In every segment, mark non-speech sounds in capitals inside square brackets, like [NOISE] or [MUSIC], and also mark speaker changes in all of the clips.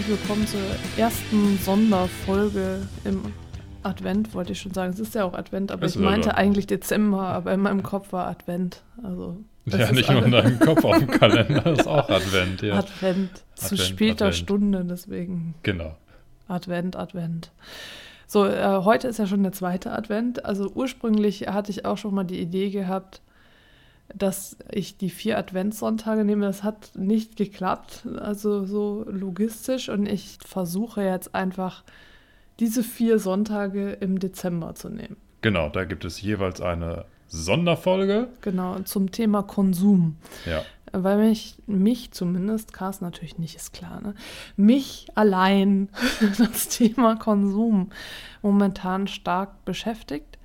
Speaker 1: Herzlich willkommen zur ersten Sonderfolge im Advent, wollte ich schon sagen. Es ist ja auch Advent, aber
Speaker 2: Es
Speaker 1: ich meinte
Speaker 2: Advent.
Speaker 1: eigentlich Dezember, aber in meinem Kopf war Advent. Also
Speaker 2: Ja, nicht nur in deinem Kopf auf dem Kalender, das ist auch Advent, ja.
Speaker 1: Advent. Zu
Speaker 2: Advent,
Speaker 1: später
Speaker 2: Advent.
Speaker 1: Stunde, deswegen
Speaker 2: Genau.
Speaker 1: Advent, Advent. So, äh, heute ist ja schon der zweite Advent. Also ursprünglich hatte ich auch schon mal die Idee gehabt, dass ich die vier Adventssonntage nehme. Das hat nicht geklappt, also so logistisch. Und ich versuche jetzt einfach diese vier Sonntage im Dezember zu nehmen.
Speaker 2: Genau, da gibt es jeweils eine Sonderfolge.
Speaker 1: Genau, zum Thema Konsum.
Speaker 2: Ja,
Speaker 1: Weil mich, mich zumindest, Carsten natürlich nicht, ist klar, ne? mich allein [LAUGHS] das Thema Konsum momentan stark beschäftigt.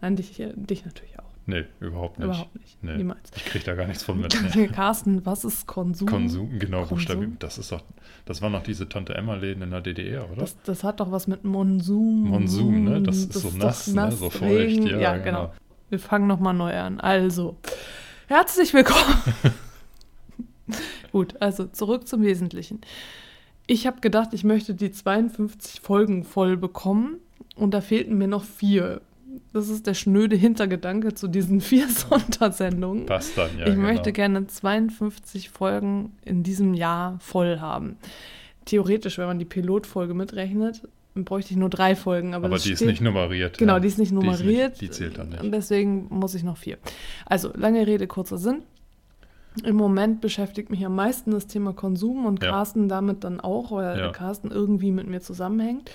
Speaker 1: Nein, dich, dich natürlich.
Speaker 2: Nee, überhaupt nicht.
Speaker 1: Überhaupt nicht.
Speaker 2: Nee.
Speaker 1: Niemals.
Speaker 2: Ich kriege da gar nichts von mit. [LAUGHS] Nee.
Speaker 1: Carsten, was ist Konsum?
Speaker 2: Konsum, genau? Buchstaben. Das ist doch, das waren noch diese Tante Emma-Läden in der DDR, oder?
Speaker 1: Das, das hat doch was mit Monsum.
Speaker 2: Monsum, ne? Das ist so
Speaker 1: doch
Speaker 2: nass, ne? So feucht,
Speaker 1: Regen.
Speaker 2: ja,
Speaker 1: Ja,
Speaker 2: genau.
Speaker 1: genau. Wir fangen nochmal neu an. Also, herzlich willkommen. [LAUGHS] Gut, also zurück zum Wesentlichen. Ich habe gedacht, ich möchte die 52 Folgen voll bekommen und da fehlten mir noch vier. Das ist der schnöde Hintergedanke zu diesen [LAUGHS] vier Sondersendungen.
Speaker 2: Passt dann, ja.
Speaker 1: ich
Speaker 2: genau.
Speaker 1: möchte gerne 52 Folgen in diesem Jahr voll haben. Theoretisch, wenn man die Pilotfolge mitrechnet, bräuchte ich nur drei Folgen. Aber,
Speaker 2: Aber die ist
Speaker 1: steht-
Speaker 2: nicht nummeriert.
Speaker 1: Genau,
Speaker 2: ja.
Speaker 1: die ist nicht
Speaker 2: Die ist
Speaker 1: nummeriert.
Speaker 2: die zählt dann nicht.
Speaker 1: Und deswegen muss ich noch vier. Also, lange Rede, kurzer Sinn. Im Moment beschäftigt mich am meisten das Thema Konsum und
Speaker 2: Ja.
Speaker 1: Carsten damit dann auch, weil
Speaker 2: Ja.
Speaker 1: Carsten irgendwie mit mir zusammenhängt.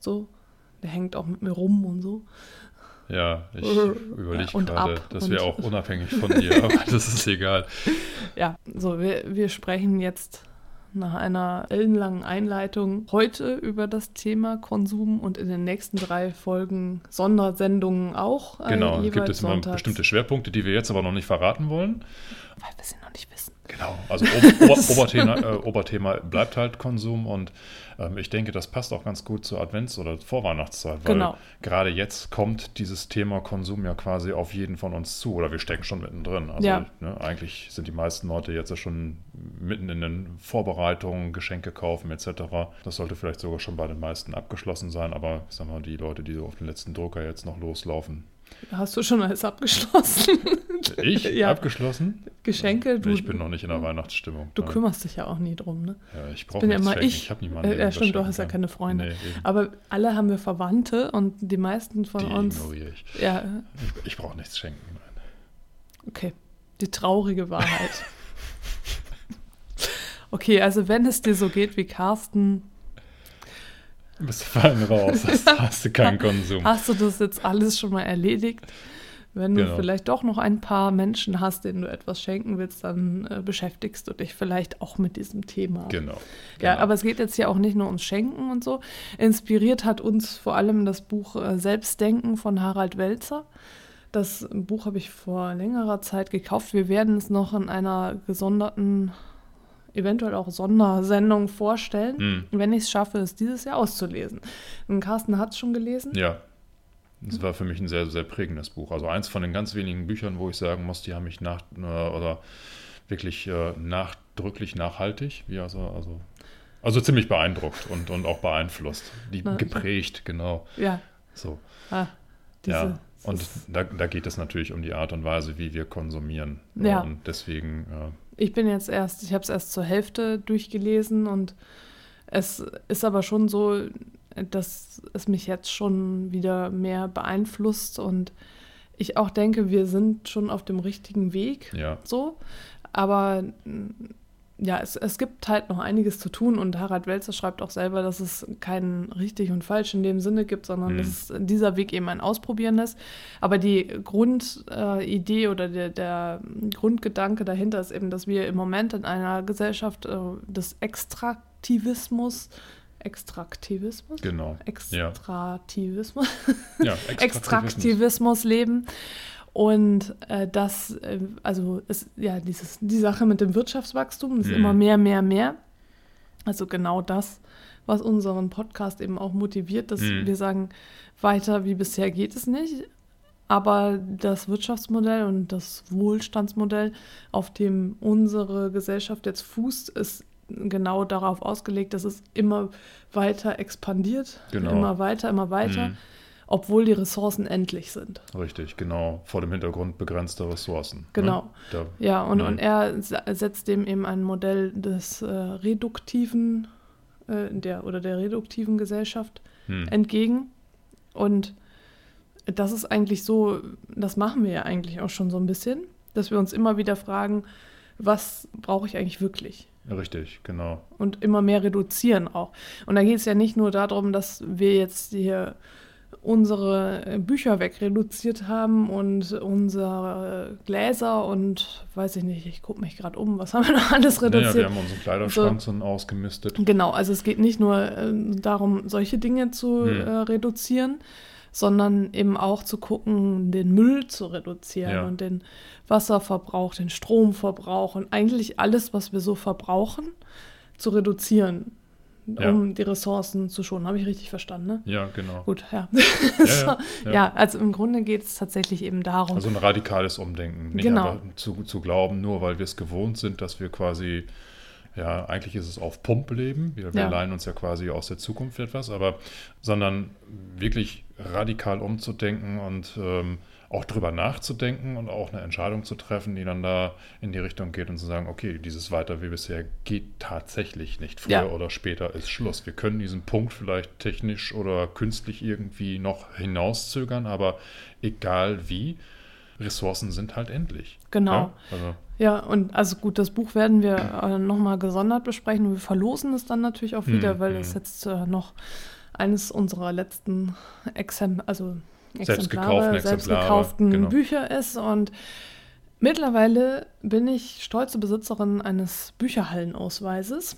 Speaker 1: So, der hängt auch mit mir rum und so.
Speaker 2: Ja, ich
Speaker 1: Ja,
Speaker 2: überlege
Speaker 1: und
Speaker 2: gerade, das wäre auch unabhängig von dir, [LAUGHS] aber das ist egal.
Speaker 1: Ja, so, wir, wir sprechen jetzt nach einer ellenlangen Einleitung heute über das Thema Konsum und in den nächsten drei Folgen Sondersendungen auch. äh,
Speaker 2: Genau,
Speaker 1: jeweils
Speaker 2: gibt es immer bestimmte Schwerpunkte, die wir jetzt aber noch nicht verraten wollen.
Speaker 1: Weil wir sie noch nicht wissen.
Speaker 2: Genau, also Ober Ober [LAUGHS] Oberthema, äh, Oberthema bleibt halt Konsum und ähm, ich denke, das passt auch ganz gut zur Advents- oder Vorweihnachtszeit, weil
Speaker 1: Genau.
Speaker 2: gerade jetzt kommt dieses Thema Konsum ja quasi auf jeden von uns zu oder wir stecken schon mittendrin. Also
Speaker 1: Ja.
Speaker 2: ne, eigentlich sind die meisten Leute jetzt ja schon mitten in den Vorbereitungen, Geschenke kaufen etc. Das sollte vielleicht sogar schon bei den meisten abgeschlossen sein, aber ich sag mal, die Leute, die so auf den letzten Drucker jetzt noch loslaufen.
Speaker 1: Hast du schon alles abgeschlossen? [LAUGHS]
Speaker 2: Ich?
Speaker 1: Ja.
Speaker 2: Abgeschlossen?
Speaker 1: Geschenke? Du,
Speaker 2: ich bin noch nicht in der Weihnachtsstimmung.
Speaker 1: du
Speaker 2: Nein.
Speaker 1: kümmerst dich ja auch nie drum, ne?
Speaker 2: Ja, ich brauche
Speaker 1: ja
Speaker 2: nichts
Speaker 1: immer
Speaker 2: schenken.
Speaker 1: ich.
Speaker 2: Ich habe niemanden.
Speaker 1: Äh, ja, stimmt, du hast ja keine. Freunde.
Speaker 2: Nee.
Speaker 1: Aber alle haben wir Verwandte und die meisten von
Speaker 2: die
Speaker 1: uns.
Speaker 2: ignoriere ich.
Speaker 1: Ja,
Speaker 2: Ich, ich brauche nichts schenken. Nein.
Speaker 1: okay. Die traurige Wahrheit. [LAUGHS] Okay, also wenn es dir so geht wie Carsten,
Speaker 2: bist fein raus. Hast, [LAUGHS] hast du keinen Konsum.
Speaker 1: hast du das jetzt alles schon mal erledigt. Wenn du
Speaker 2: Genau.
Speaker 1: vielleicht doch noch ein paar Menschen hast, denen du etwas schenken willst, dann äh, beschäftigst du dich vielleicht auch mit diesem Thema.
Speaker 2: Genau.
Speaker 1: Ja,
Speaker 2: genau.
Speaker 1: aber es geht jetzt hier auch nicht nur ums Schenken und so. Inspiriert hat uns vor allem das Buch äh, Selbstdenken von Harald Welzer. Das Buch habe ich vor längerer Zeit gekauft. Wir werden es noch in einer gesonderten, eventuell auch Sondersendung vorstellen,
Speaker 2: Hm.
Speaker 1: wenn ich es schaffe, es dieses Jahr auszulesen. Und Carsten hat es schon gelesen.
Speaker 2: Ja. Das war für mich ein sehr, sehr prägendes Buch. Also eins von den ganz wenigen Büchern, wo ich sagen muss, die haben mich nach äh, oder wirklich äh, nachdrücklich nachhaltig, wie also, also, also ziemlich beeindruckt und, und auch beeinflusst. Die
Speaker 1: Na,
Speaker 2: geprägt, genau.
Speaker 1: Ja,
Speaker 2: So.
Speaker 1: ah, diese,
Speaker 2: ja. Und da, da geht es natürlich um die Art und Weise, wie wir konsumieren.
Speaker 1: Ja.
Speaker 2: Und deswegen, äh,
Speaker 1: Ich bin jetzt erst, ich habe es erst zur Hälfte durchgelesen und es ist aber schon so, dass es mich jetzt schon wieder mehr beeinflusst und ich auch denke, wir sind schon auf dem richtigen Weg,
Speaker 2: ja.
Speaker 1: so. Aber ja, es, es gibt halt noch einiges zu tun und Harald Welzer schreibt auch selber, dass es kein richtig und falsch in dem Sinne gibt, sondern
Speaker 2: Mhm.
Speaker 1: dass dieser Weg eben ein Ausprobieren ist. Aber die Grundidee oder der, der Grundgedanke dahinter ist eben, dass wir im Moment in einer Gesellschaft äh, des Extraktivismus, Extraktivismus?
Speaker 2: Genau. Ja. [LAUGHS]
Speaker 1: Extraktivismus?
Speaker 2: Ja,
Speaker 1: Extraktivismus leben. Und äh, das, äh, also ist ja dieses, die Sache mit dem Wirtschaftswachstum ist
Speaker 2: Mhm.
Speaker 1: immer mehr, mehr, mehr. Also genau das, was unseren Podcast eben auch motiviert, dass
Speaker 2: Mhm.
Speaker 1: wir sagen, weiter wie bisher geht es nicht. Aber das Wirtschaftsmodell und das Wohlstandsmodell, auf dem unsere Gesellschaft jetzt fußt, ist genau darauf ausgelegt, dass es immer weiter expandiert,
Speaker 2: Genau.
Speaker 1: immer weiter, immer weiter,
Speaker 2: Mhm.
Speaker 1: Obwohl die Ressourcen endlich sind.
Speaker 2: Richtig, genau. Vor dem Hintergrund begrenzter Ressourcen.
Speaker 1: Genau.
Speaker 2: Ne? Da,
Speaker 1: Ja, und,
Speaker 2: Mhm.
Speaker 1: und er se- setzt dem eben ein Modell des äh, reduktiven, äh, der oder der reduktiven Gesellschaft
Speaker 2: hm.
Speaker 1: entgegen. Und das ist eigentlich so, das machen wir ja eigentlich auch schon so ein bisschen, dass wir uns immer wieder fragen, was brauche ich eigentlich wirklich?
Speaker 2: Richtig, genau.
Speaker 1: Und immer mehr reduzieren auch. Und da geht es ja nicht nur darum, dass wir jetzt hier unsere äh, Bücher wegreduziert haben und unsere Gläser und weiß ich nicht, ich gucke mich gerade um, was haben wir noch alles
Speaker 2: Naja,
Speaker 1: reduziert?
Speaker 2: wir haben unseren Kleiderschrank so ausgemistet.
Speaker 1: Genau, also es geht nicht nur äh, darum, solche Dinge zu
Speaker 2: Hm.
Speaker 1: äh, reduzieren, sondern eben auch zu gucken, den Müll zu reduzieren
Speaker 2: Ja.
Speaker 1: und den Wasserverbrauch, den Stromverbrauch und eigentlich alles, was wir so verbrauchen, zu reduzieren,
Speaker 2: Ja.
Speaker 1: um die Ressourcen zu schonen. Habe ich richtig verstanden, ne?
Speaker 2: Ja, genau.
Speaker 1: Gut, ja.
Speaker 2: Ja, [LAUGHS]
Speaker 1: so,
Speaker 2: ja,
Speaker 1: also im Grunde geht es tatsächlich eben darum.
Speaker 2: Also ein radikales Umdenken. Nicht
Speaker 1: Genau.
Speaker 2: einfach zu, zu glauben, nur weil wir es gewohnt sind, dass wir quasi, ja, eigentlich ist es auf Pump leben. Wir, wir
Speaker 1: Ja.
Speaker 2: leihen uns ja quasi aus der Zukunft etwas, aber sondern wirklich radikal umzudenken und ähm, auch drüber nachzudenken und auch eine Entscheidung zu treffen, die dann da in die Richtung geht und zu sagen, okay, dieses weiter wie bisher geht tatsächlich nicht. Früher
Speaker 1: Ja.
Speaker 2: oder später ist Schluss. Wir können diesen Punkt vielleicht technisch oder künstlich irgendwie noch hinauszögern, aber egal wie, Ressourcen sind halt endlich.
Speaker 1: Genau.
Speaker 2: Ja, also,
Speaker 1: Ja, und also gut, das Buch werden wir äh, nochmal gesondert besprechen und wir verlosen es dann natürlich auch wieder,
Speaker 2: Hm,
Speaker 1: weil
Speaker 2: hm.
Speaker 1: es jetzt äh, noch eines unserer letzten Exemplare, also
Speaker 2: Selbst gekauften
Speaker 1: selbst gekauften
Speaker 2: genau.
Speaker 1: Bücher ist und mittlerweile bin ich stolze Besitzerin eines Bücherhallenausweises.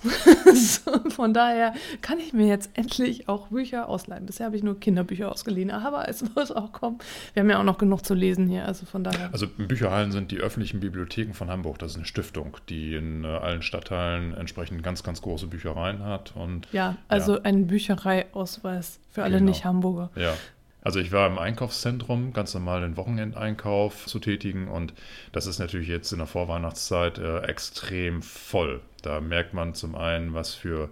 Speaker 1: [LAUGHS] von daher kann ich mir jetzt endlich auch Bücher ausleihen. Bisher habe ich nur Kinderbücher ausgeliehen, aber es wird auch kommen. Wir haben ja auch noch genug zu lesen hier, also von daher.
Speaker 2: also Bücherhallen sind die öffentlichen Bibliotheken von Hamburg. Das ist eine Stiftung, die in äh, allen Stadtteilen entsprechend ganz, ganz große Büchereien hat. Und
Speaker 1: Ja, also ein Büchereiausweis für alle
Speaker 2: Genau.
Speaker 1: Nicht-Hamburger.
Speaker 2: Ja. Also ich war im Einkaufszentrum, ganz normal den Wochenendeinkauf zu tätigen und das ist natürlich jetzt in der Vorweihnachtszeit äh, extrem voll. Da merkt man zum einen, was für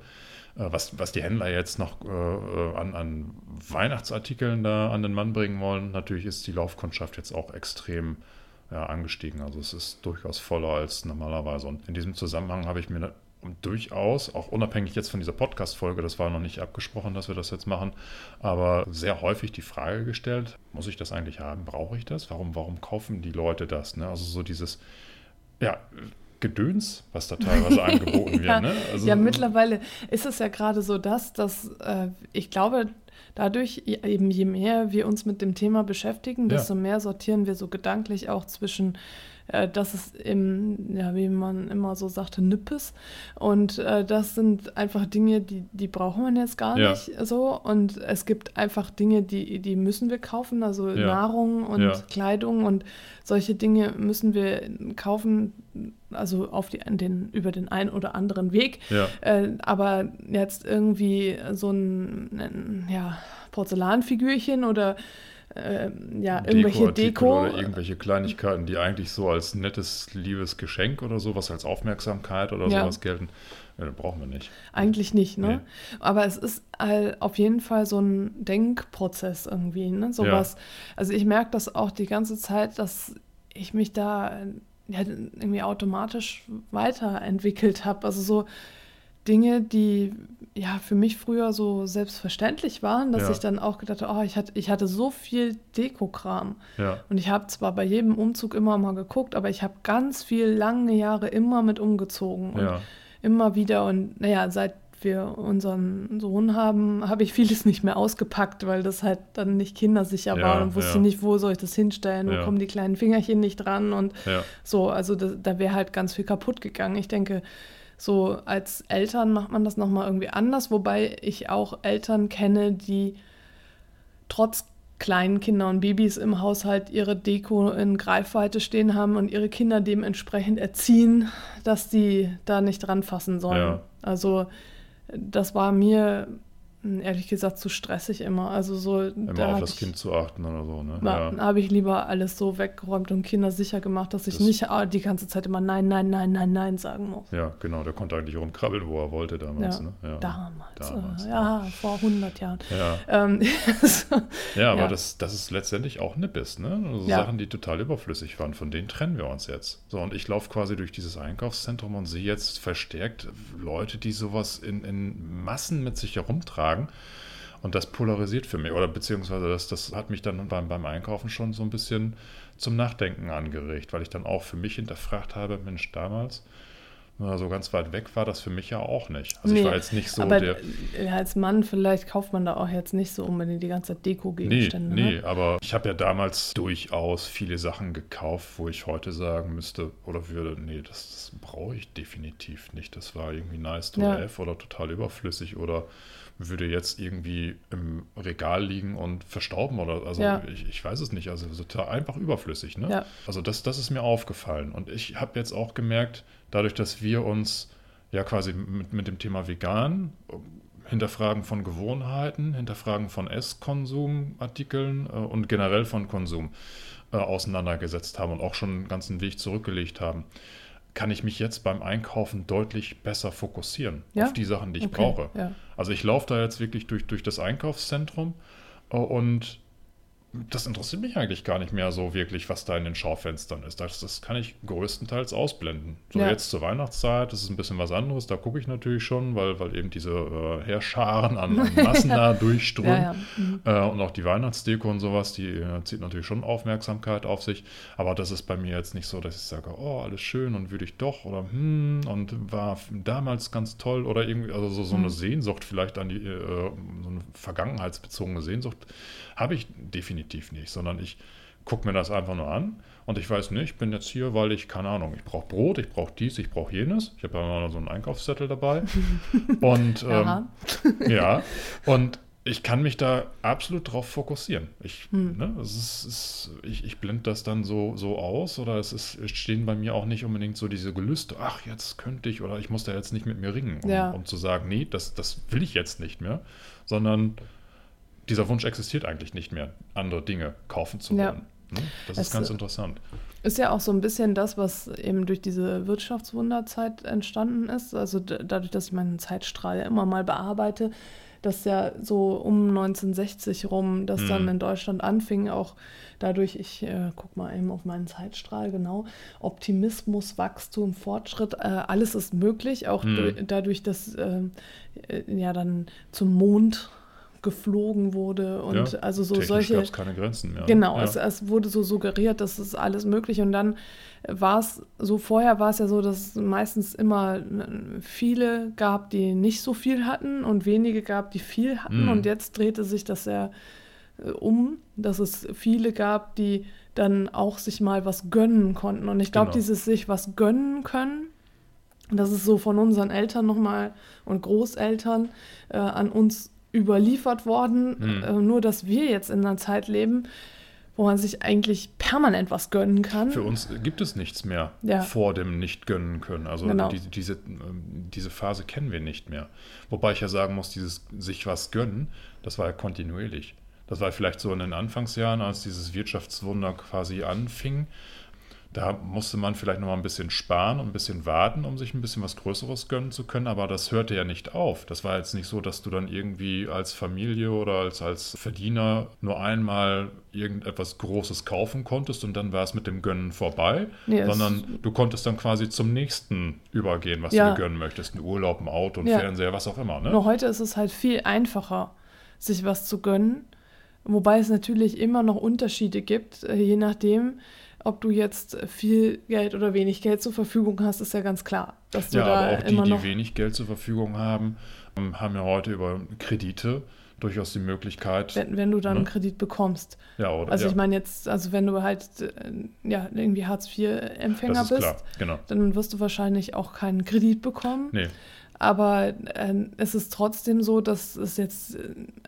Speaker 2: äh, was, was die Händler jetzt noch äh, äh, an, an Weihnachtsartikeln da an den Mann bringen wollen. Natürlich ist die Laufkundschaft jetzt auch extrem ja, angestiegen. Also es ist durchaus voller als normalerweise. Und in diesem Zusammenhang habe ich mir durchaus, auch unabhängig jetzt von dieser Podcast-Folge, das war noch nicht abgesprochen, dass wir das jetzt machen, aber sehr häufig die Frage gestellt, muss ich das eigentlich haben? Brauche ich das? Warum, warum kaufen die Leute das? Ne? Also so dieses, ja, Gedöns, was da teilweise [LAUGHS] angeboten wird.
Speaker 1: Ja,
Speaker 2: Ne? Also,
Speaker 1: ja, mittlerweile ist es ja gerade so das, dass äh, ich glaube, dadurch eben je mehr wir uns mit dem Thema beschäftigen,
Speaker 2: Ja.
Speaker 1: desto mehr sortieren wir so gedanklich auch zwischen, äh, das ist im, ja, wie man immer so sagte, Nippes. Und äh, das sind einfach Dinge, die, die braucht man jetzt gar
Speaker 2: Ja.
Speaker 1: nicht so. Und es gibt einfach Dinge, die, die müssen wir kaufen, also
Speaker 2: Ja.
Speaker 1: Nahrung und
Speaker 2: Ja.
Speaker 1: Kleidung und solche Dinge müssen wir kaufen, also auf die, den, über den einen oder anderen Weg. Äh, aber jetzt irgendwie so ein, ein ja, Porzellanfigürchen oder äh, ja, irgendwelche Deko.
Speaker 2: Oder irgendwelche Kleinigkeiten, die eigentlich so als nettes, liebes Geschenk oder sowas, als Aufmerksamkeit oder
Speaker 1: Ja.
Speaker 2: sowas gelten, ja, das brauchen wir nicht.
Speaker 1: Eigentlich nicht, ne?
Speaker 2: Nee.
Speaker 1: Aber es ist all, auf jeden Fall so ein Denkprozess irgendwie, ne? Sowas. Also ich merke das auch die ganze Zeit, dass ich mich da ja, irgendwie automatisch weiterentwickelt habe. Also so Dinge, die ja für mich früher so selbstverständlich waren, dass
Speaker 2: Ja.
Speaker 1: ich dann auch gedacht habe, oh, ich hatte, ich hatte so viel Dekokram.
Speaker 2: Ja.
Speaker 1: Und ich habe zwar bei jedem Umzug immer mal geguckt, aber ich habe ganz viel lange Jahre immer mit umgezogen. Und
Speaker 2: Ja.
Speaker 1: immer wieder. Und naja, seit wir unseren Sohn haben, habe ich vieles nicht mehr ausgepackt, weil das halt dann nicht kindersicher
Speaker 2: Ja,
Speaker 1: war und wusste
Speaker 2: ja.
Speaker 1: nicht, wo soll ich das hinstellen, wo
Speaker 2: Ja.
Speaker 1: kommen die kleinen Fingerchen nicht dran und so. Also da, da wäre halt ganz viel kaputt gegangen. Ich denke, so als Eltern macht man das nochmal irgendwie anders, wobei ich auch Eltern kenne, die trotz kleinen Kinder und Babys im Haushalt ihre Deko in Greifweite stehen haben und ihre Kinder dementsprechend erziehen, dass die da nicht dran fassen sollen.
Speaker 2: Ja.
Speaker 1: Also das war mir ehrlich gesagt zu stressig immer. Also so
Speaker 2: Immer
Speaker 1: da
Speaker 2: auf das
Speaker 1: ich,
Speaker 2: Kind zu achten oder so, ne?
Speaker 1: da
Speaker 2: Ja.
Speaker 1: habe ich lieber alles so weggeräumt und Kinder sicher gemacht, dass ich
Speaker 2: Das-
Speaker 1: nicht ah, die ganze Zeit immer nein, nein, nein, nein, nein sagen muss.
Speaker 2: ja, genau. Der konnte eigentlich rumkrabbeln, wo er wollte damals,
Speaker 1: Ja.
Speaker 2: ne? Ja.
Speaker 1: Damals,
Speaker 2: Damals,
Speaker 1: äh, ja, vor 100 Jahren.
Speaker 2: Ja.
Speaker 1: Ähm, [LAUGHS]
Speaker 2: Ja, aber. Das, das ist letztendlich auch Nippes, ne? Also. Sachen, die total überflüssig waren, von denen trennen wir uns jetzt. So, und ich laufe quasi durch dieses Einkaufszentrum und sehe jetzt verstärkt Leute, die sowas in, in Massen mit sich herumtragen. Und das polarisiert für mich, oder beziehungsweise das, das hat mich dann beim, beim Einkaufen schon so ein bisschen zum Nachdenken angeregt, weil ich dann auch für mich hinterfragt habe, Mensch, damals, so ganz weit weg war das für mich ja auch nicht. Also ich
Speaker 1: Nee,
Speaker 2: war jetzt nicht so
Speaker 1: aber
Speaker 2: der.
Speaker 1: äh, als Mann vielleicht kauft man da auch jetzt nicht so unbedingt die ganze Zeit
Speaker 2: Nee,
Speaker 1: Deko-Gegenstände.
Speaker 2: nee,
Speaker 1: Ne?
Speaker 2: aber ich habe ja damals durchaus viele Sachen gekauft, wo ich heute sagen müsste oder würde, nee, das, das brauche ich definitiv nicht. Das war irgendwie nice to
Speaker 1: Ja.
Speaker 2: have oder total überflüssig oder würde jetzt irgendwie im Regal liegen und verstauben oder also
Speaker 1: Ja.
Speaker 2: ich, ich weiß es nicht, also total einfach überflüssig. Ne?
Speaker 1: Ja.
Speaker 2: Also das, das ist mir aufgefallen und ich habe jetzt auch gemerkt, dadurch, dass wir uns ja quasi mit, mit dem Thema vegan Hinterfragen von Gewohnheiten, Hinterfragen von Esskonsumartikeln äh, und generell von Konsum äh, auseinandergesetzt haben und auch schon einen ganzen Weg zurückgelegt haben, kann ich mich jetzt beim Einkaufen deutlich besser fokussieren
Speaker 1: Ja?
Speaker 2: auf die Sachen, die ich
Speaker 1: Okay,
Speaker 2: brauche.
Speaker 1: Ja.
Speaker 2: Also ich laufe da jetzt wirklich durch, durch das Einkaufszentrum äh, und das interessiert mich eigentlich gar nicht mehr so wirklich, was da in den Schaufenstern ist. Das, das kann ich größtenteils ausblenden. So
Speaker 1: Ja.
Speaker 2: jetzt zur Weihnachtszeit, das ist ein bisschen was anderes, da gucke ich natürlich schon, weil, weil eben diese äh, Heerscharen an, an [LAUGHS] Massen da durchströmen.
Speaker 1: Ja, ja. Mhm.
Speaker 2: Äh, und auch die Weihnachtsdeko und sowas, die äh, zieht natürlich schon Aufmerksamkeit auf sich. Aber das ist bei mir jetzt nicht so, dass ich sage, oh, alles schön und würde ich doch oder hm und war damals ganz toll oder irgendwie, also so, so eine
Speaker 1: Mhm.
Speaker 2: Sehnsucht vielleicht an die, äh, so eine vergangenheitsbezogene Sehnsucht habe ich definitiv nicht, sondern ich gucke mir das einfach nur an und ich weiß nicht, ich bin jetzt hier, weil ich, keine Ahnung, ich brauche Brot, ich brauche dies, ich brauche jenes. Ich habe ja immer so einen Einkaufszettel dabei. [LAUGHS] und ähm, [LAUGHS] ja, und ich kann mich da absolut drauf fokussieren. Ich,
Speaker 1: Hm.
Speaker 2: ne, es ist, es, ich, ich blende das dann so, so aus oder es, ist, es stehen bei mir auch nicht unbedingt so diese Gelüste, ach, jetzt könnte ich oder ich muss da jetzt nicht mit mir ringen, um,
Speaker 1: Ja.
Speaker 2: um zu sagen, nee, das, das will ich jetzt nicht mehr, sondern dieser Wunsch existiert eigentlich nicht mehr, andere Dinge kaufen zu
Speaker 1: Ja.
Speaker 2: wollen. Ne? Das
Speaker 1: Es,
Speaker 2: ist ganz
Speaker 1: äh,
Speaker 2: interessant.
Speaker 1: Ist ja auch so ein bisschen das, was eben durch diese Wirtschaftswunderzeit entstanden ist. Also dadurch, dass ich meinen Zeitstrahl ja immer mal bearbeite, dass ja so um 1960 rum, das dann
Speaker 2: Mhm.
Speaker 1: in Deutschland anfing, auch dadurch, ich äh, guck mal eben auf meinen Zeitstrahl, genau, Optimismus, Wachstum, Fortschritt, äh, alles ist möglich, auch durch, dadurch, dass ähm, äh, ja dann zum Mond geflogen wurde und
Speaker 2: Ja,
Speaker 1: also so solche
Speaker 2: gab es keine Grenzen mehr.
Speaker 1: Genau,
Speaker 2: ja.
Speaker 1: es, es wurde so suggeriert, dass es alles möglich und dann war es so, vorher war es ja so, dass es meistens immer viele gab, die nicht so viel hatten und wenige gab, die viel hatten
Speaker 2: Mhm.
Speaker 1: und jetzt drehte sich das ja äh, um, dass es viele gab, die dann auch sich mal was gönnen konnten und ich glaube,
Speaker 2: Genau.
Speaker 1: dieses sich was gönnen können, das ist so von unseren Eltern nochmal und Großeltern äh, an uns überliefert worden.
Speaker 2: Hm.
Speaker 1: Äh, nur, dass wir jetzt in einer Zeit leben, wo man sich eigentlich permanent was gönnen kann.
Speaker 2: Für uns gibt es nichts mehr
Speaker 1: Ja.
Speaker 2: vor dem nicht gönnen können. Also
Speaker 1: Genau.
Speaker 2: die, diese, ähm, diese Phase kennen wir nicht mehr. Wobei ich ja sagen muss, dieses sich was gönnen, das war ja kontinuierlich. Das war vielleicht so in den Anfangsjahren, als dieses Wirtschaftswunder quasi anfing. Da musste man vielleicht noch mal ein bisschen sparen und ein bisschen warten, um sich ein bisschen was Größeres gönnen zu können, aber das hörte ja nicht auf. Das war jetzt nicht so, dass du dann irgendwie als Familie oder als, als Verdiener nur einmal irgendetwas Großes kaufen konntest und dann war es mit dem Gönnen vorbei,
Speaker 1: Nee,
Speaker 2: sondern du konntest dann quasi zum nächsten übergehen, was
Speaker 1: Ja.
Speaker 2: du dir gönnen möchtest. Ein Urlaub, ein Auto, ein
Speaker 1: Ja.
Speaker 2: Fernseher, was auch immer. Ne?
Speaker 1: Nur heute ist es halt viel einfacher, sich was zu gönnen. Wobei es natürlich immer noch Unterschiede gibt, äh, je nachdem, ob du jetzt viel Geld oder wenig Geld zur Verfügung hast, ist ja ganz klar, dass du
Speaker 2: Ja,
Speaker 1: da
Speaker 2: aber auch die,
Speaker 1: immer
Speaker 2: die
Speaker 1: noch.
Speaker 2: wenig Geld zur Verfügung haben, ähm, haben ja heute über Kredite durchaus die Möglichkeit.
Speaker 1: Wenn, wenn du dann
Speaker 2: Ne?
Speaker 1: einen Kredit bekommst.
Speaker 2: ja, oder?
Speaker 1: Also
Speaker 2: ja,
Speaker 1: ich meine jetzt, also wenn du halt äh, ja, irgendwie Hartz-IV-Empfänger bist,
Speaker 2: klar, genau.
Speaker 1: dann wirst du wahrscheinlich auch keinen Kredit bekommen.
Speaker 2: Nee,
Speaker 1: Aber äh, es ist trotzdem so, dass es jetzt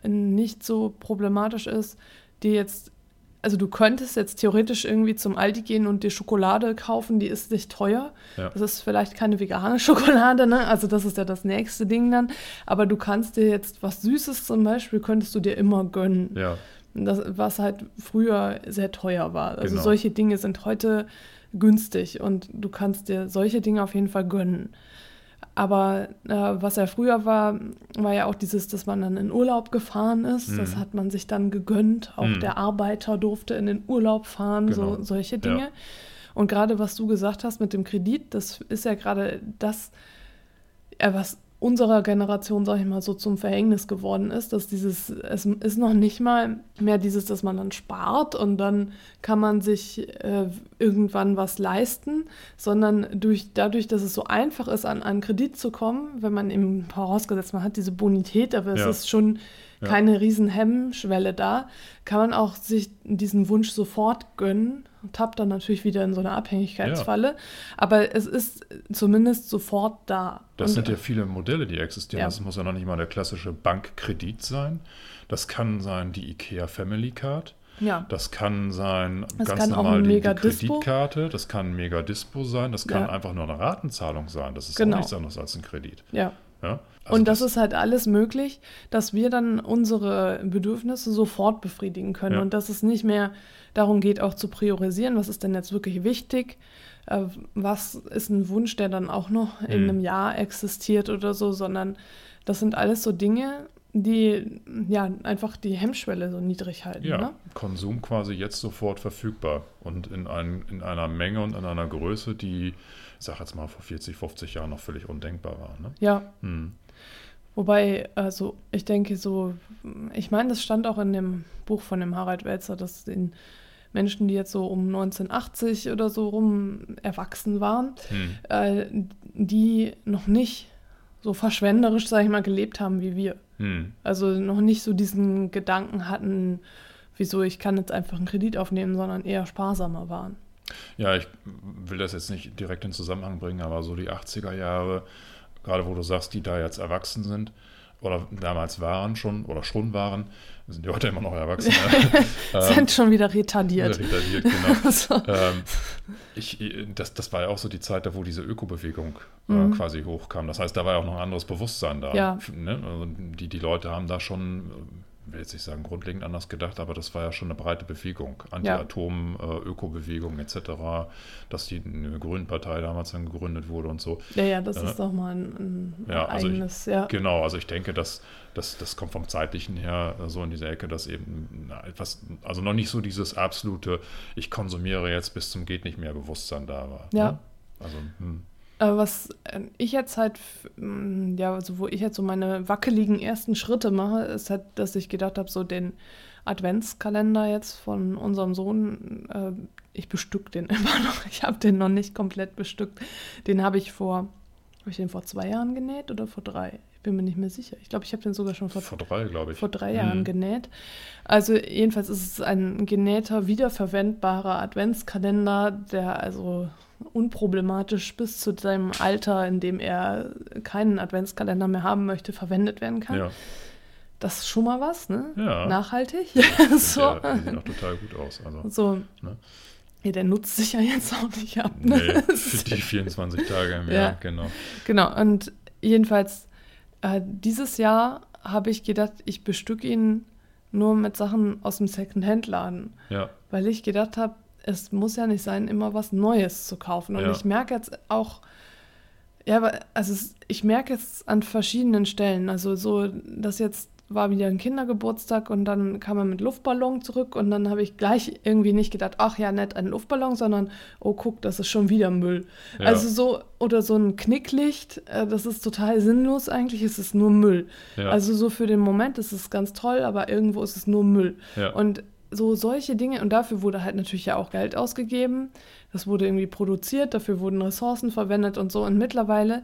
Speaker 1: äh, nicht so problematisch ist, dir jetzt, also du könntest jetzt theoretisch irgendwie zum Aldi gehen und dir Schokolade kaufen, die ist nicht teuer.
Speaker 2: Ja.
Speaker 1: Das ist vielleicht keine vegane [LAUGHS] Schokolade, ne? Also das ist ja das nächste Ding dann. Aber du kannst dir jetzt was Süßes zum Beispiel, könntest du dir immer gönnen.
Speaker 2: ja,
Speaker 1: Das, was halt früher sehr teuer war. Also
Speaker 2: Genau.
Speaker 1: solche Dinge sind heute günstig und du kannst dir solche Dinge auf jeden Fall gönnen. Aber äh, was ja früher war, war ja auch dieses, dass man dann in Urlaub gefahren ist. Das
Speaker 2: Mhm.
Speaker 1: hat man sich dann gegönnt. Auch
Speaker 2: Mhm.
Speaker 1: der Arbeiter durfte in den Urlaub fahren, so,
Speaker 2: Genau.
Speaker 1: solche
Speaker 2: Ja.
Speaker 1: Dinge. Und gerade was du gesagt hast mit dem Kredit, das ist ja gerade das, ja, was unserer Generation, sag ich mal, so zum Verhängnis geworden ist, dass dieses, es ist noch nicht mal mehr dieses, dass man dann spart und dann kann man sich äh, irgendwann was leisten, sondern durch, dadurch, dass es so einfach ist, an einen Kredit zu kommen, wenn man eben vorausgesetzt, man hat diese Bonität, aber es
Speaker 2: Ja.
Speaker 1: ist schon
Speaker 2: Ja.
Speaker 1: keine riesen Hemmschwelle da, kann man auch sich diesen Wunsch sofort gönnen und tappt dann natürlich wieder in so eine Abhängigkeitsfalle. Aber es ist zumindest sofort da.
Speaker 2: das
Speaker 1: Und-
Speaker 2: sind ja viele Modelle, die existieren.
Speaker 1: Ja.
Speaker 2: Das muss ja noch nicht mal der klassische Bankkredit sein. Das kann sein die IKEA Family Card.
Speaker 1: ja.
Speaker 2: Das kann sein
Speaker 1: Das
Speaker 2: ganz
Speaker 1: kann
Speaker 2: normal die. Kreditkarte. Das kann ein Megadispo sein. Das kann
Speaker 1: Ja.
Speaker 2: einfach nur eine Ratenzahlung sein. Das ist
Speaker 1: Genau.
Speaker 2: auch nichts anderes als ein Kredit.
Speaker 1: ja.
Speaker 2: Ja? Also
Speaker 1: und das, ist halt alles möglich, dass wir dann unsere Bedürfnisse sofort befriedigen können
Speaker 2: Ja.
Speaker 1: und dass es nicht mehr darum geht, auch zu priorisieren, was ist denn jetzt wirklich wichtig, äh, was ist ein Wunsch, der dann auch noch in
Speaker 2: Mhm.
Speaker 1: einem Jahr existiert oder so, sondern das sind alles so Dinge, die ja einfach die Hemmschwelle so niedrig halten.
Speaker 2: Ja,
Speaker 1: Ne?
Speaker 2: Konsum quasi jetzt sofort verfügbar und in, ein, in einer Menge und in einer Größe, die, ich sag jetzt mal, vor 40, 50 Jahren noch völlig undenkbar war. Ne?
Speaker 1: Ja,
Speaker 2: Hm.
Speaker 1: Wobei, also ich denke so, ich meine, das stand auch in dem Buch von dem Harald Welzer, dass den Menschen, die jetzt so um 1980 oder so rum erwachsen waren,
Speaker 2: Hm.
Speaker 1: äh, die noch nicht so verschwenderisch, sage ich mal, gelebt haben wie wir.
Speaker 2: Hm.
Speaker 1: Also noch nicht so diesen Gedanken hatten, wieso ich kann jetzt einfach einen Kredit aufnehmen, sondern eher sparsamer waren.
Speaker 2: Ja, ich will das jetzt nicht direkt in Zusammenhang bringen, aber so die 80er Jahre, gerade wo du sagst, die da jetzt erwachsen sind oder damals waren schon oder schon waren, sind die heute immer noch erwachsen. [LAUGHS] [LAUGHS] ähm,
Speaker 1: Sind schon wieder retardiert.
Speaker 2: retardiert, genau. [LAUGHS]
Speaker 1: so.
Speaker 2: ähm, ich, das, das war ja auch so die Zeit, da wo diese Ökobewegung äh,
Speaker 1: Mhm.
Speaker 2: quasi hochkam. Das heißt, da war ja auch noch ein anderes Bewusstsein da.
Speaker 1: Ja.
Speaker 2: Ne? Also die, die Leute haben da schon, will jetzt nicht sagen grundlegend anders gedacht, aber das war ja schon eine breite Bewegung. Anti-Atom, äh, Ökobewegung etc., dass die eine Grünen-Partei damals dann gegründet wurde und so.
Speaker 1: Ja, ja, das
Speaker 2: Ja.
Speaker 1: ist doch mal ein, ein
Speaker 2: Ja, also ich-
Speaker 1: eigenes, ja.
Speaker 2: Genau, also ich denke, dass, dass das kommt vom zeitlichen her äh, so in diese Ecke, dass eben na, etwas, also noch nicht so dieses absolute, ich konsumiere jetzt bis zum geht nicht mehr Bewusstsein da war.
Speaker 1: Ja.
Speaker 2: Ne? Also, hm,
Speaker 1: Aber was äh, ich jetzt halt, f- m, ja, also wo ich jetzt so meine wackeligen ersten Schritte mache, ist halt, dass ich gedacht habe, so den Adventskalender jetzt von unserem Sohn, äh, ich bestück den [LAUGHS] immer noch. Ich habe den noch nicht komplett bestückt. Den habe ich vor, habe ich den vor zwei Jahren genäht oder vor drei? Ich bin mir nicht mehr sicher. Ich glaube, ich habe den sogar schon vor
Speaker 2: vor drei, glaube ich.
Speaker 1: vor drei Jahren
Speaker 2: Hm.
Speaker 1: genäht. Also jedenfalls ist es ein genähter, wiederverwendbarer Adventskalender, der also unproblematisch bis zu seinem Alter, in dem er keinen Adventskalender mehr haben möchte, verwendet werden kann.
Speaker 2: Ja,
Speaker 1: Das ist schon mal was, ne?
Speaker 2: Ja.
Speaker 1: Nachhaltig. [LAUGHS]
Speaker 2: so. die sehen auch total gut aus. Also,
Speaker 1: so.
Speaker 2: Ne?
Speaker 1: Ja, der nutzt sich ja jetzt auch nicht ab. Ne?
Speaker 2: nee, [LAUGHS] für die 24 Tage im
Speaker 1: Ja.
Speaker 2: Jahr, genau.
Speaker 1: Genau, und jedenfalls äh, dieses Jahr habe ich gedacht, ich bestücke ihn nur mit Sachen aus dem Second-Hand-Laden.
Speaker 2: Ja,
Speaker 1: Weil ich gedacht habe, es muss ja nicht sein, immer was Neues zu kaufen. Und
Speaker 2: Ja.
Speaker 1: ich merke jetzt auch, ja, also ich merke es an verschiedenen Stellen. Also so, dass jetzt war wieder ein Kindergeburtstag und dann kam er mit Luftballon zurück und dann habe ich gleich irgendwie nicht gedacht, ach ja, nett, ein Luftballon, sondern oh, guck, das ist schon wieder Müll.
Speaker 2: Ja.
Speaker 1: Also so, oder so ein Knicklicht, äh, das ist total sinnlos eigentlich, es ist nur Müll.
Speaker 2: Ja.
Speaker 1: Also so für den Moment ist es ganz toll, aber irgendwo ist es nur Müll.
Speaker 2: Ja.
Speaker 1: Und so solche Dinge, und dafür wurde halt natürlich ja auch Geld ausgegeben, das wurde irgendwie produziert, dafür wurden Ressourcen verwendet und so. Und mittlerweile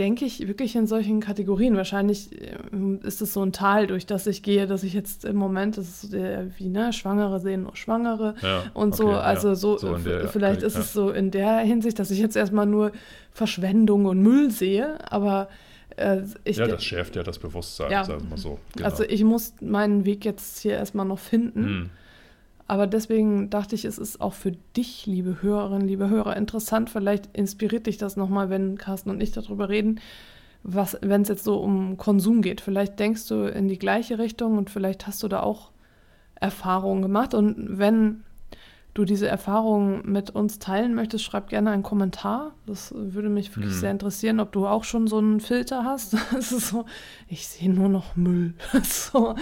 Speaker 1: denke ich wirklich in solchen Kategorien. Wahrscheinlich ähm, ist es so ein Tal, durch das ich gehe, dass ich jetzt im Moment, das ist so der, wie, ne, Schwangere sehen nur Schwangere
Speaker 2: Ja,
Speaker 1: und so.
Speaker 2: okay, ja.
Speaker 1: Also so,
Speaker 2: So in der-
Speaker 1: vielleicht ist
Speaker 2: ja.
Speaker 1: es so in der Hinsicht, dass ich jetzt erstmal nur Verschwendung und Müll sehe, aber äh, ich
Speaker 2: ja, das schärft ja das Bewusstsein,
Speaker 1: Ja.
Speaker 2: sagen wir mal so. Genau.
Speaker 1: also ich muss meinen Weg jetzt hier erstmal noch finden.
Speaker 2: Hm.
Speaker 1: Aber deswegen dachte ich, es ist auch für dich, liebe Hörerinnen, liebe Hörer, interessant. Vielleicht inspiriert dich das nochmal, wenn Carsten und ich darüber reden, wenn es jetzt so um Konsum geht. Vielleicht denkst du in die gleiche Richtung und vielleicht hast du da auch Erfahrungen gemacht. Und wenn du diese Erfahrungen mit uns teilen möchtest, schreib gerne einen Kommentar. Das würde mich wirklich
Speaker 2: Hm.
Speaker 1: sehr interessieren, ob du auch schon so einen Filter hast. [LAUGHS] Es ist so, ich sehe nur noch Müll. [LAUGHS] so.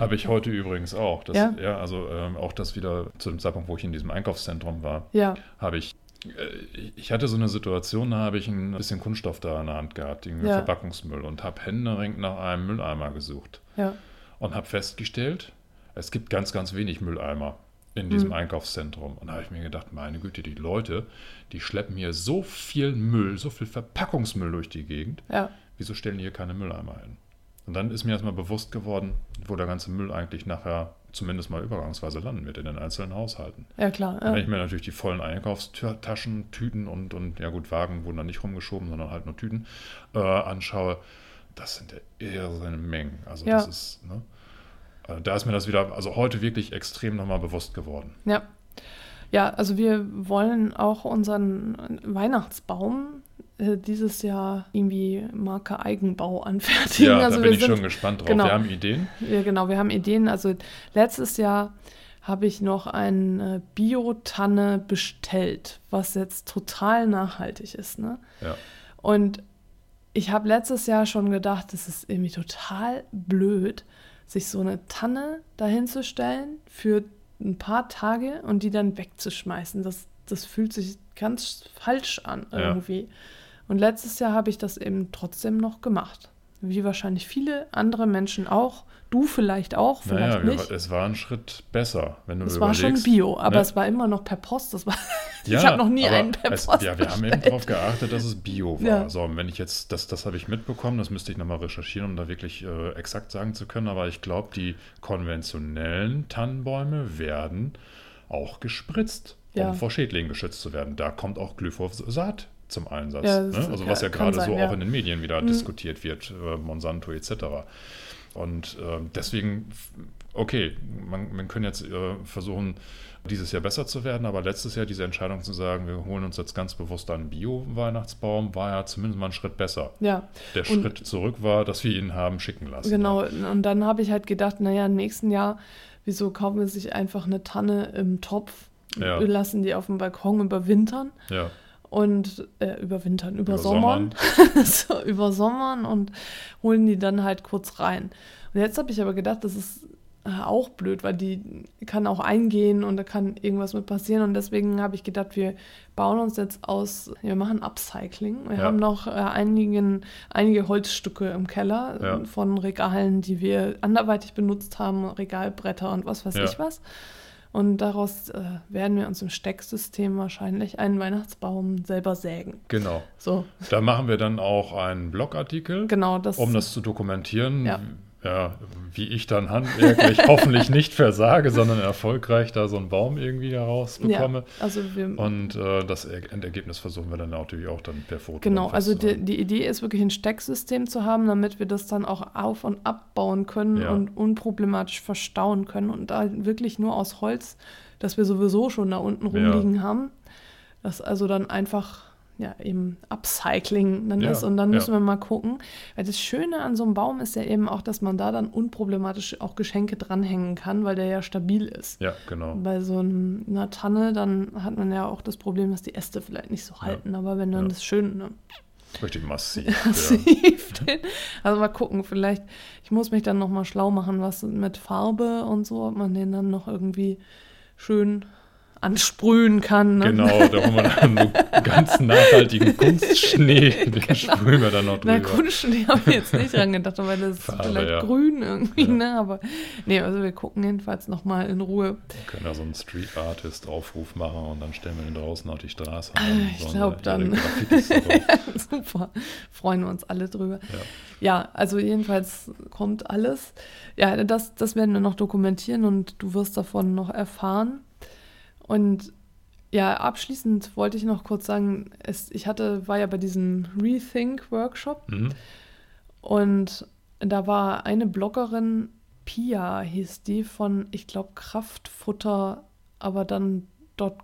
Speaker 2: Habe ich heute übrigens auch. Das,
Speaker 1: Ja?
Speaker 2: ja? also ähm, auch das wieder zu dem Zeitpunkt, wo ich in diesem Einkaufszentrum war,
Speaker 1: Ja,
Speaker 2: habe ich, äh, ich hatte so eine Situation, da habe ich ein bisschen Kunststoff da in der Hand gehabt, irgendwie
Speaker 1: Ja.
Speaker 2: Verpackungsmüll und habe händeringend nach einem Mülleimer gesucht
Speaker 1: ja,
Speaker 2: und habe festgestellt, es gibt ganz, ganz wenig Mülleimer in diesem
Speaker 1: Mhm.
Speaker 2: Einkaufszentrum. Und da habe ich mir gedacht, meine Güte, die Leute, die schleppen hier so viel Müll, so viel Verpackungsmüll durch die Gegend.
Speaker 1: ja,
Speaker 2: Wieso stellen die hier keine Mülleimer hin? Und dann ist mir erstmal bewusst geworden, wo der ganze Müll eigentlich nachher zumindest mal übergangsweise landen wird in den einzelnen Haushalten.
Speaker 1: ja, klar.
Speaker 2: Und Wenn
Speaker 1: Ja.
Speaker 2: ich mir natürlich die vollen Einkaufstaschen, Tüten und, und ja gut, Wagen wurden dann nicht rumgeschoben, sondern halt nur Tüten äh, anschaue, das sind ja irrsinne Mengen. Also
Speaker 1: Ja.
Speaker 2: das ist, ne? Äh, Da ist mir das wieder, also heute wirklich extrem nochmal bewusst geworden.
Speaker 1: Ja. Ja, also wir wollen auch unseren Weihnachtsbaum äh, dieses Jahr irgendwie Marke Eigenbau [LAUGHS] anfertigen.
Speaker 2: Ja,
Speaker 1: also
Speaker 2: da bin
Speaker 1: wir
Speaker 2: ich
Speaker 1: sind,
Speaker 2: schon gespannt drauf.
Speaker 1: genau.
Speaker 2: Wir haben Ideen.
Speaker 1: Ja, genau, wir haben Ideen. Also letztes Jahr habe ich noch eine Biotanne bestellt, was jetzt total nachhaltig ist. Ne?
Speaker 2: Ja.
Speaker 1: Und ich habe letztes Jahr schon gedacht, es ist irgendwie total blöd, sich so eine Tanne dahinzustellen für ein paar Tage und die dann wegzuschmeißen. Das, das fühlt sich ganz falsch an
Speaker 2: Ja.
Speaker 1: irgendwie. Und letztes Jahr habe ich das eben trotzdem noch gemacht. Wie wahrscheinlich viele andere Menschen auch. Du vielleicht auch, vielleicht
Speaker 2: Naja,
Speaker 1: nicht.
Speaker 2: es war ein Schritt besser, wenn du
Speaker 1: Es war schon. Bio, aber
Speaker 2: ne?
Speaker 1: es war immer noch per Post. Das war, [LAUGHS]
Speaker 2: Ja,
Speaker 1: ich habe noch nie einen per
Speaker 2: es,
Speaker 1: Post
Speaker 2: Ja, wir haben eben
Speaker 1: bestellt.
Speaker 2: darauf geachtet, dass es Bio war.
Speaker 1: Ja.
Speaker 2: So, und wenn ich jetzt, das, das habe ich mitbekommen, das müsste ich nochmal recherchieren, um da wirklich äh, exakt sagen zu können, aber ich glaube, die konventionellen Tannenbäume werden auch gespritzt,
Speaker 1: Ja.
Speaker 2: um vor Schädlingen geschützt zu werden. Da kommt auch Glyphosat zum Einsatz.
Speaker 1: Ja,
Speaker 2: ne? Also was ja gerade so auch in den Medien wieder
Speaker 1: Mhm.
Speaker 2: diskutiert wird, äh, Monsanto etc. Und äh, deswegen, okay, man, man kann jetzt äh, versuchen, dieses Jahr besser zu werden, aber letztes Jahr diese Entscheidung zu sagen, wir holen uns jetzt ganz bewusst einen Bio-Weihnachtsbaum, war ja zumindest mal ein Schritt besser.
Speaker 1: Ja,
Speaker 2: Der
Speaker 1: Und-
Speaker 2: Schritt zurück war, dass wir ihn haben schicken lassen.
Speaker 1: genau. Und dann habe ich halt gedacht, naja, im nächsten Jahr, wieso kaufen wir sich einfach eine Tanne im Topf,
Speaker 2: Ja.
Speaker 1: wir lassen die auf dem Balkon überwintern
Speaker 2: Ja,
Speaker 1: und äh, überwintern,
Speaker 2: Übersommern.
Speaker 1: übersommern, [LAUGHS] so, übersommern und holen die dann halt kurz rein. Und jetzt habe ich aber gedacht, das ist äh, auch blöd, weil die kann auch eingehen und da kann irgendwas mit passieren. Und deswegen habe ich gedacht, wir bauen uns jetzt aus, wir machen Upcycling. Wir
Speaker 2: Ja.
Speaker 1: haben noch äh, einigen, einige Holzstücke im Keller
Speaker 2: Ja.
Speaker 1: von Regalen, die wir anderweitig benutzt haben, Regalbretter und was weiß
Speaker 2: Ja.
Speaker 1: ich was. Und daraus äh, werden wir uns im Stecksystem wahrscheinlich einen Weihnachtsbaum selber sägen.
Speaker 2: genau.
Speaker 1: So,
Speaker 2: Da machen wir dann auch einen Blogartikel,
Speaker 1: genau das.
Speaker 2: um das zu dokumentieren.
Speaker 1: Ja.
Speaker 2: Ja, wie ich dann handwerklich [LAUGHS] hoffentlich nicht versage, sondern erfolgreich da so einen Baum irgendwie herausbekomme.
Speaker 1: ja, also wir,
Speaker 2: Und äh, das Er- Endergebnis versuchen wir dann natürlich auch dann per Foto.
Speaker 1: genau, also die, die Idee ist wirklich ein Stecksystem zu haben, damit wir das dann auch auf- und abbauen können
Speaker 2: Ja.
Speaker 1: und unproblematisch verstauen können und da wirklich nur aus Holz, das wir sowieso schon da unten
Speaker 2: Ja.
Speaker 1: rumliegen haben, das also dann einfach ja, eben Upcycling dann
Speaker 2: Ja,
Speaker 1: ist. Und dann
Speaker 2: ja.
Speaker 1: müssen wir mal gucken. Weil das Schöne an so einem Baum ist ja eben auch, dass man da dann unproblematisch auch Geschenke dranhängen kann, weil der ja stabil ist.
Speaker 2: Ja, genau.
Speaker 1: Bei so einer Tanne, dann hat man ja auch das Problem, dass die Äste vielleicht nicht so halten. Aber wenn dann
Speaker 2: Ja.
Speaker 1: das schön ne,
Speaker 2: Richtig massiv. [LAUGHS] ja.
Speaker 1: massiv den- Also mal gucken, vielleicht, ich muss mich dann nochmal schlau machen, was mit Farbe und so, ob man den dann noch irgendwie schön ansprühen kann. Ne?
Speaker 2: Genau, da haben wir dann einen ganz nachhaltigen Kunstschnee, [LAUGHS] den
Speaker 1: Genau.
Speaker 2: sprühen wir dann noch
Speaker 1: Na,
Speaker 2: drüber.
Speaker 1: Kunstschnee habe ich jetzt nicht dran gedacht, weil das ist
Speaker 2: Farbe,
Speaker 1: vielleicht
Speaker 2: ja.
Speaker 1: grün irgendwie,
Speaker 2: Ja.
Speaker 1: ne? Aber nee, also wir gucken jedenfalls nochmal in Ruhe.
Speaker 2: Wir können da so einen Street Artist Aufruf machen und dann stellen wir den draußen auf die Straße. Und
Speaker 1: Ah, ich
Speaker 2: sollen
Speaker 1: glaub,
Speaker 2: da ihre
Speaker 1: dann-. [LAUGHS] Super. Freuen wir uns alle drüber.
Speaker 2: Ja.
Speaker 1: Ja, also jedenfalls kommt alles. Ja, das, das werden wir noch dokumentieren und du wirst davon noch erfahren. Und ja, abschließend wollte ich noch kurz sagen, es, ich hatte, war ja bei diesem Rethink-Workshop
Speaker 2: Mhm.
Speaker 1: und da war eine Bloggerin, Pia hieß die, von, ich glaube, Kraftfutter, aber dann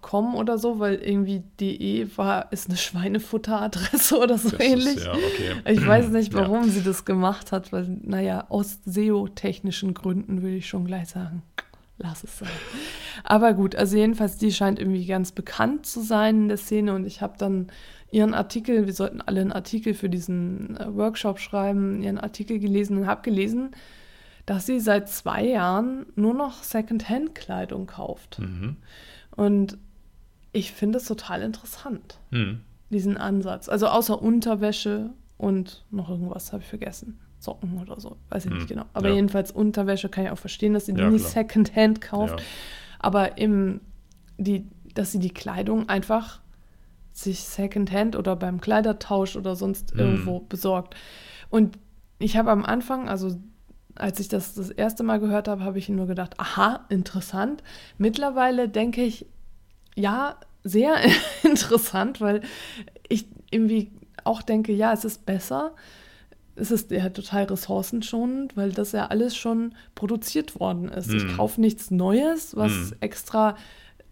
Speaker 1: .com oder so, weil irgendwie de war, ist eine Schweinefutteradresse [LAUGHS] oder so
Speaker 2: Das
Speaker 1: ähnlich.
Speaker 2: Ist, ja, okay.
Speaker 1: Ich weiß nicht,
Speaker 2: Ja.
Speaker 1: warum sie das gemacht hat, weil, naja, aus SEO-technischen Gründen würde ich schon gleich sagen, lass es sein. Aber gut, also jedenfalls, die scheint irgendwie ganz bekannt zu sein in der Szene und ich habe dann ihren Artikel, wir sollten alle einen Artikel für diesen äh, Workshop schreiben, ihren Artikel gelesen und habe gelesen, dass sie seit zwei Jahren nur noch Secondhand-Kleidung kauft.
Speaker 2: Mhm.
Speaker 1: Und ich finde es total interessant
Speaker 2: Mhm.
Speaker 1: diesen Ansatz. Also außer Unterwäsche und noch irgendwas habe ich vergessen. Socken oder so, weiß ich
Speaker 2: Hm,
Speaker 1: nicht genau. Aber
Speaker 2: ja.
Speaker 1: jedenfalls Unterwäsche kann ich auch verstehen, dass sie die
Speaker 2: Ja,
Speaker 1: nicht. Secondhand kauft.
Speaker 2: Ja.
Speaker 1: Aber im, die, dass sie die Kleidung einfach sich Secondhand oder beim Kleidertausch oder sonst
Speaker 2: Hm.
Speaker 1: irgendwo besorgt. Und ich habe am Anfang, also als ich das das erste Mal gehört habe, habe ich nur gedacht, aha, interessant. Mittlerweile denke ich, ja, sehr [LAUGHS] interessant, weil ich irgendwie auch denke, ja, es ist besser. Es ist ja total ressourcenschonend, weil das ja alles schon produziert worden ist. Ich
Speaker 2: Mhm.
Speaker 1: kaufe nichts Neues, was
Speaker 2: Mhm.
Speaker 1: extra,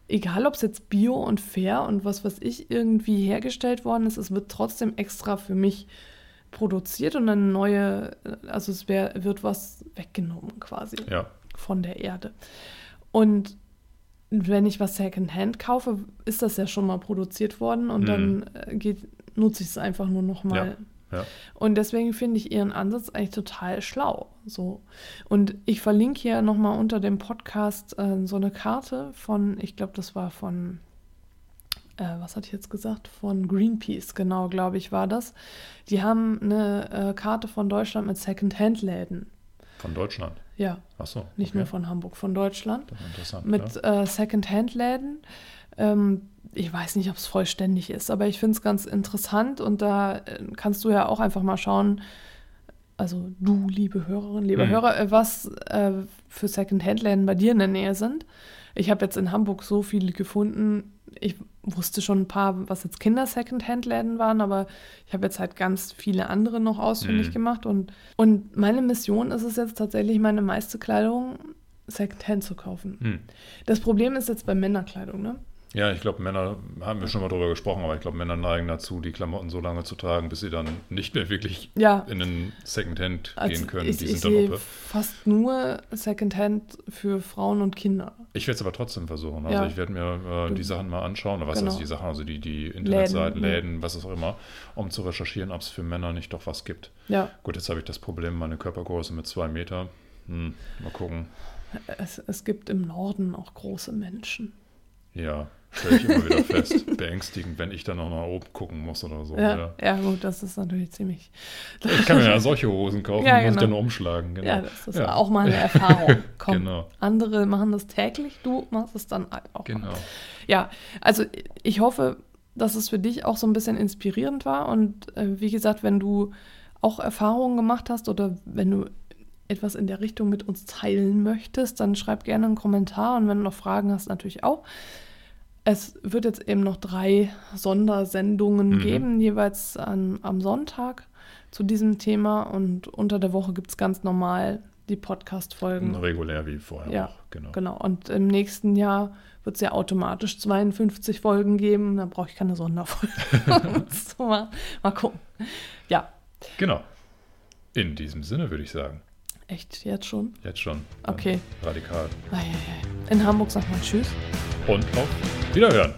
Speaker 1: egal ob es jetzt bio und fair und was, was ich irgendwie hergestellt worden ist, es wird trotzdem extra für mich produziert und eine neue, also es wär, wird was weggenommen quasi
Speaker 2: ja.
Speaker 1: von der Erde. Und wenn ich was Secondhand kaufe, ist das ja schon mal produziert worden und
Speaker 2: Mhm.
Speaker 1: dann äh, geht, nutze ich es einfach nur noch mal.
Speaker 2: Ja.
Speaker 1: Und deswegen finde ich ihren Ansatz eigentlich total schlau. So. Und ich verlinke hier nochmal unter dem Podcast äh, so eine Karte von, ich glaube, das war von, äh, was hatte ich jetzt gesagt? Von Greenpeace, genau, glaube ich, war das. Die haben eine äh, Karte von Deutschland mit Secondhand-Läden.
Speaker 2: Von Deutschland.
Speaker 1: Ja,
Speaker 2: Achso.
Speaker 1: nicht
Speaker 2: okay.
Speaker 1: nur von Hamburg, von Deutschland.
Speaker 2: Interessant.
Speaker 1: Mit
Speaker 2: ja.
Speaker 1: äh, Secondhand-Läden. Ähm, ich weiß nicht, ob es vollständig ist, aber ich finde es ganz interessant und da äh, kannst du ja auch einfach mal schauen, also du, liebe Hörerin, lieber
Speaker 2: Mhm.
Speaker 1: Hörer, äh, was äh, für Secondhand-Läden bei dir in der Nähe sind. Ich habe jetzt in Hamburg so viele gefunden. Ich wusste schon ein paar, was jetzt Kinder-Secondhand-Läden waren, aber ich habe jetzt halt ganz viele andere noch ausfindig
Speaker 2: Mhm.
Speaker 1: gemacht. Und, und meine Mission ist es jetzt tatsächlich, meine meiste Kleidung Secondhand zu kaufen.
Speaker 2: Hm.
Speaker 1: Das Problem ist jetzt bei Männerkleidung, ne?
Speaker 2: Ja, ich glaube, Männer, haben wir schon mal drüber gesprochen, aber ich glaube, Männer neigen dazu, die Klamotten so lange zu tragen, bis sie dann nicht mehr wirklich
Speaker 1: Ja.
Speaker 2: in den Secondhand
Speaker 1: Also
Speaker 2: gehen können.
Speaker 1: ich,
Speaker 2: die
Speaker 1: ich
Speaker 2: sind dann
Speaker 1: sehe fast nur Secondhand für Frauen und Kinder.
Speaker 2: Ich werde es aber trotzdem versuchen. Also
Speaker 1: Ja.
Speaker 2: ich werde mir äh, die Sachen mal anschauen, oder was
Speaker 1: Genau.
Speaker 2: heißt die Sachen, also die, die Internetseiten,
Speaker 1: Läden,
Speaker 2: Läden, was auch immer, um zu recherchieren, ob es für Männer nicht doch was gibt.
Speaker 1: Ja,
Speaker 2: Gut, jetzt habe ich das Problem, meine Körpergröße mit zwei Meter. Hm, mal gucken.
Speaker 1: es, es gibt im Norden auch große Menschen.
Speaker 2: Ja, stelle ich immer wieder fest. [LAUGHS] Beängstigend, wenn ich dann noch nach oben gucken muss oder so.
Speaker 1: Ja,
Speaker 2: Ja.
Speaker 1: ja. gut, das ist natürlich ziemlich.
Speaker 2: Ich kann mir ja [LAUGHS] solche Hosen kaufen,
Speaker 1: Ja,
Speaker 2: muss ich
Speaker 1: genau.
Speaker 2: dann umschlagen. Genau.
Speaker 1: Ja, das ist
Speaker 2: Ja.
Speaker 1: auch mal eine Erfahrung. [LAUGHS] Komm,
Speaker 2: Genau.
Speaker 1: andere machen das täglich, du machst es dann halt auch. Mal.
Speaker 2: Genau.
Speaker 1: Ja, also ich hoffe, dass es für dich auch so ein bisschen inspirierend war. Und äh, wie gesagt, wenn du auch Erfahrungen gemacht hast oder wenn du etwas in der Richtung mit uns teilen möchtest, dann schreib gerne einen Kommentar und wenn du noch Fragen hast, natürlich auch. Es wird jetzt eben noch drei Sondersendungen
Speaker 2: Mhm.
Speaker 1: geben, jeweils an, am Sonntag zu diesem Thema und unter der Woche gibt es ganz normal die Podcast-Folgen.
Speaker 2: Regulär wie vorher
Speaker 1: Ja,
Speaker 2: auch, genau.
Speaker 1: Genau. Und im nächsten Jahr wird es ja automatisch 52 Folgen geben. Da brauche ich keine Sonderfolge. so, [LAUGHS] mal, mal gucken. Ja,
Speaker 2: Genau. In diesem Sinne würde ich sagen.
Speaker 1: Echt jetzt schon.
Speaker 2: Jetzt schon.
Speaker 1: Okay.
Speaker 2: Radikal.
Speaker 1: In Hamburg sagt man Tschüss.
Speaker 2: Und auf Wiederhören.